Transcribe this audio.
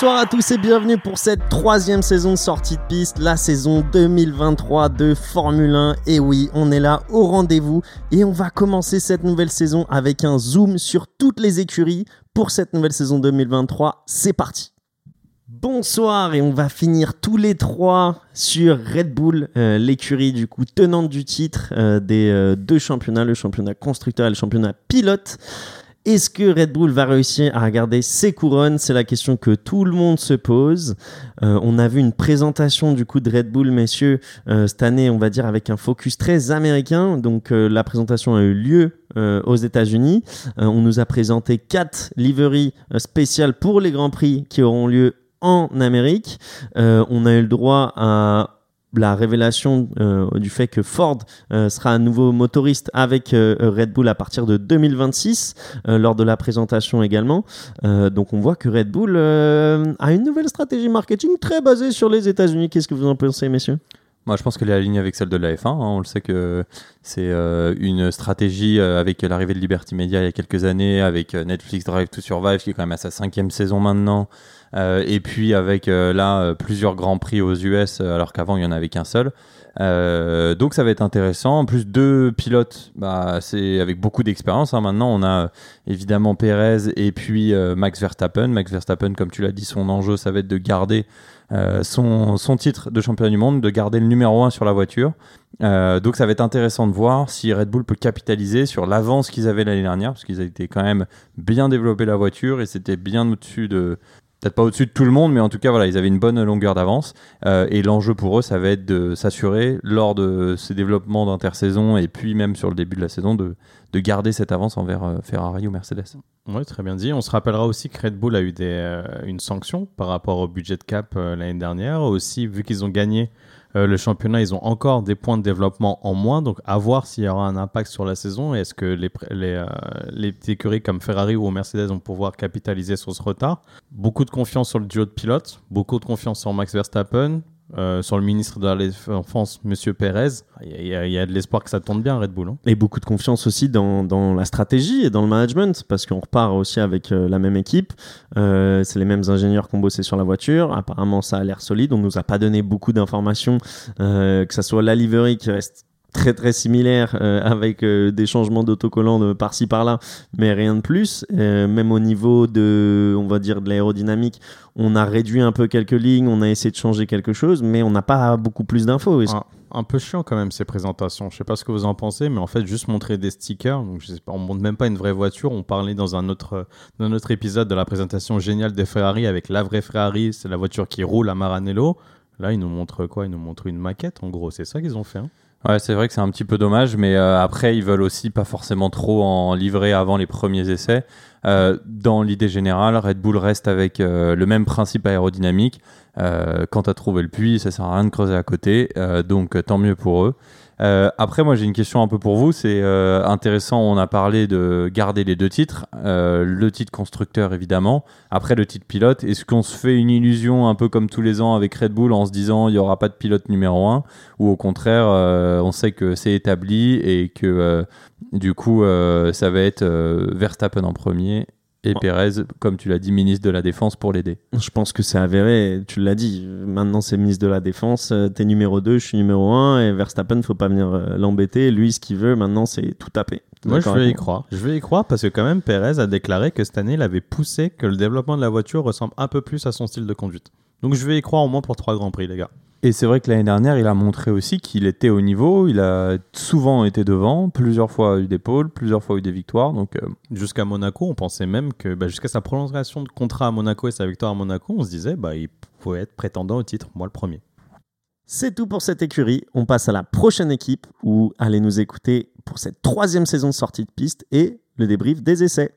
Bonsoir à tous et bienvenue pour cette troisième saison de sortie de piste, la saison 2023 de Formule 1. Et oui, on est là au rendez-vous et on va commencer cette nouvelle saison avec un zoom sur toutes les écuries pour cette nouvelle saison 2023. C'est parti Bonsoir et on va finir tous les trois sur Red Bull, euh, l'écurie du coup tenante du titre euh, des euh, deux championnats, le championnat constructeur et le championnat pilote. Est-ce que Red Bull va réussir à regarder ses couronnes? C'est la question que tout le monde se pose. Euh, on a vu une présentation du coup de Red Bull, messieurs, euh, cette année, on va dire avec un focus très américain. Donc euh, la présentation a eu lieu aux États-Unis. on nous a présenté quatre liveries spéciales pour les grands prix qui auront lieu en Amérique. on a eu le droit à la révélation euh, du fait que Ford euh, sera un nouveau motoriste avec euh, Red Bull à partir de 2026 lors de la présentation également. donc on voit que Red Bull a une nouvelle stratégie marketing très basée sur les États-Unis. Qu'est-ce que vous en pensez, messieurs? Moi, je pense qu'elle est alignée avec celle de la F1. Hein. On le sait que c'est une stratégie avec l'arrivée de Liberty Media il y a quelques années, avec Netflix Drive to Survive qui est quand même à sa cinquième saison maintenant, euh, et puis avec euh, là euh, plusieurs grands prix aux US alors qu'avant il y en avait qu'un seul. donc ça va être intéressant. En plus deux pilotes, bah, c'est avec beaucoup d'expérience. Hein. Maintenant on a évidemment Perez et puis Max Verstappen. Max Verstappen, comme tu l'as dit, son enjeu ça va être de garder son, son, titre de champion du monde, de garder le numéro 1 sur la voiture. donc ça va être intéressant de voir si Red Bull peut capitaliser sur l'avance qu'ils avaient l'année dernière, parce qu'ils avaient quand même bien développé la voiture et c'était bien au-dessus de, peut-être pas au-dessus de tout le monde, mais en tout cas, voilà, ils avaient une bonne longueur d'avance. Euh, et l'enjeu pour eux, ça va être de s'assurer, lors de ces développements d'intersaison et puis même sur le début de la saison, de, de garder cette avance envers euh, Ferrari ou Mercedes. Oui, très bien dit. On se rappellera aussi que Red Bull a eu des, euh, une sanction par rapport au budget de cap l'année dernière. Aussi, vu qu'ils ont gagné euh, le championnat, ils ont encore des points de développement en moins, donc à voir s'il y aura un impact sur la saison. Est-ce que les, les, euh, les écuries comme Ferrari ou Mercedes vont pouvoir capitaliser sur ce retard? Beaucoup de confiance sur le duo de pilotes, beaucoup de confiance sur Max Verstappen, euh, sur le ministre de Défense, Monsieur Pérez. Il y, a, de l'espoir que ça tourne bien, Red Bull. Hein. Et beaucoup de confiance aussi dans, la stratégie et dans le management, parce qu'on repart aussi avec euh, la même équipe. Euh, c'est les mêmes ingénieurs qui ont bossé sur la voiture. Apparemment, ça a l'air solide. On nous a pas donné beaucoup d'informations, que ça soit la livery qui reste très très similaire euh, avec euh, des changements d'autocollants de par-ci par-là mais rien de plus. Euh, même au niveau de on va dire de l'aérodynamique on a réduit un peu quelques lignes on a essayé de changer quelque chose mais on n'a pas beaucoup plus d'infos. Un, peu chiant quand même ces présentations. Je sais pas ce que vous en pensez mais en fait juste montrer des stickers donc je on montre même pas une vraie voiture. On parlait dans un autre dans un épisode de la présentation géniale des Ferrari avec la vraie Ferrari c'est la voiture qui roule à Maranello. Là ils nous montrent quoi? Ils nous montrent une maquette en gros. C'est ça qu'ils ont fait hein. Ouais, c'est vrai que c'est un petit peu dommage, mais euh, après, ils veulent aussi pas forcément trop en livrer avant les premiers essais. Euh, dans l'idée générale, Red Bull reste avec euh, le même principe aérodynamique. quand tu trouvé le puits, ça sert à rien de creuser à côté, donc tant mieux pour eux. Euh, après, moi, j'ai une question un peu pour vous. C'est euh, intéressant. On a parlé de garder les deux titres, euh, le titre constructeur évidemment. Après, le titre pilote. Est-ce qu'on se fait une illusion un peu comme tous les ans avec Red Bull en se disant il n'y aura pas de pilote numéro un, ou au contraire, on sait que c'est établi et que du coup, ça va être Verstappen en premier et Pérez, comme tu l'as dit, ministre de la Défense pour l'aider. Je pense que c'est avéré, tu l'as dit, maintenant c'est ministre de la Défense, euh, t'es numéro 2, je suis numéro 1, et Verstappen, faut pas venir euh, l'embêter, lui ce qu'il veut maintenant c'est tout taper. Moi je vais y croire, je vais y croire parce que quand même Pérez a déclaré que cette année il avait poussé que le développement de la voiture ressemble un peu plus à son style de conduite. Donc je vais y croire au moins pour trois grands prix les gars. Et c'est vrai que l'année dernière, il a montré aussi qu'il était au niveau. Il a souvent été devant, plusieurs fois eu des pôles, plusieurs fois eu des victoires. Donc euh, jusqu'à Monaco, on pensait même que bah, jusqu'à sa prolongation de contrat à Monaco et sa victoire à Monaco, on se disait bah il pouvait être prétendant au titre, moi le premier. C'est tout pour cette écurie. On passe à la prochaine équipe où allez nous écouter pour cette troisième saison de sortie de piste et le débrief des essais.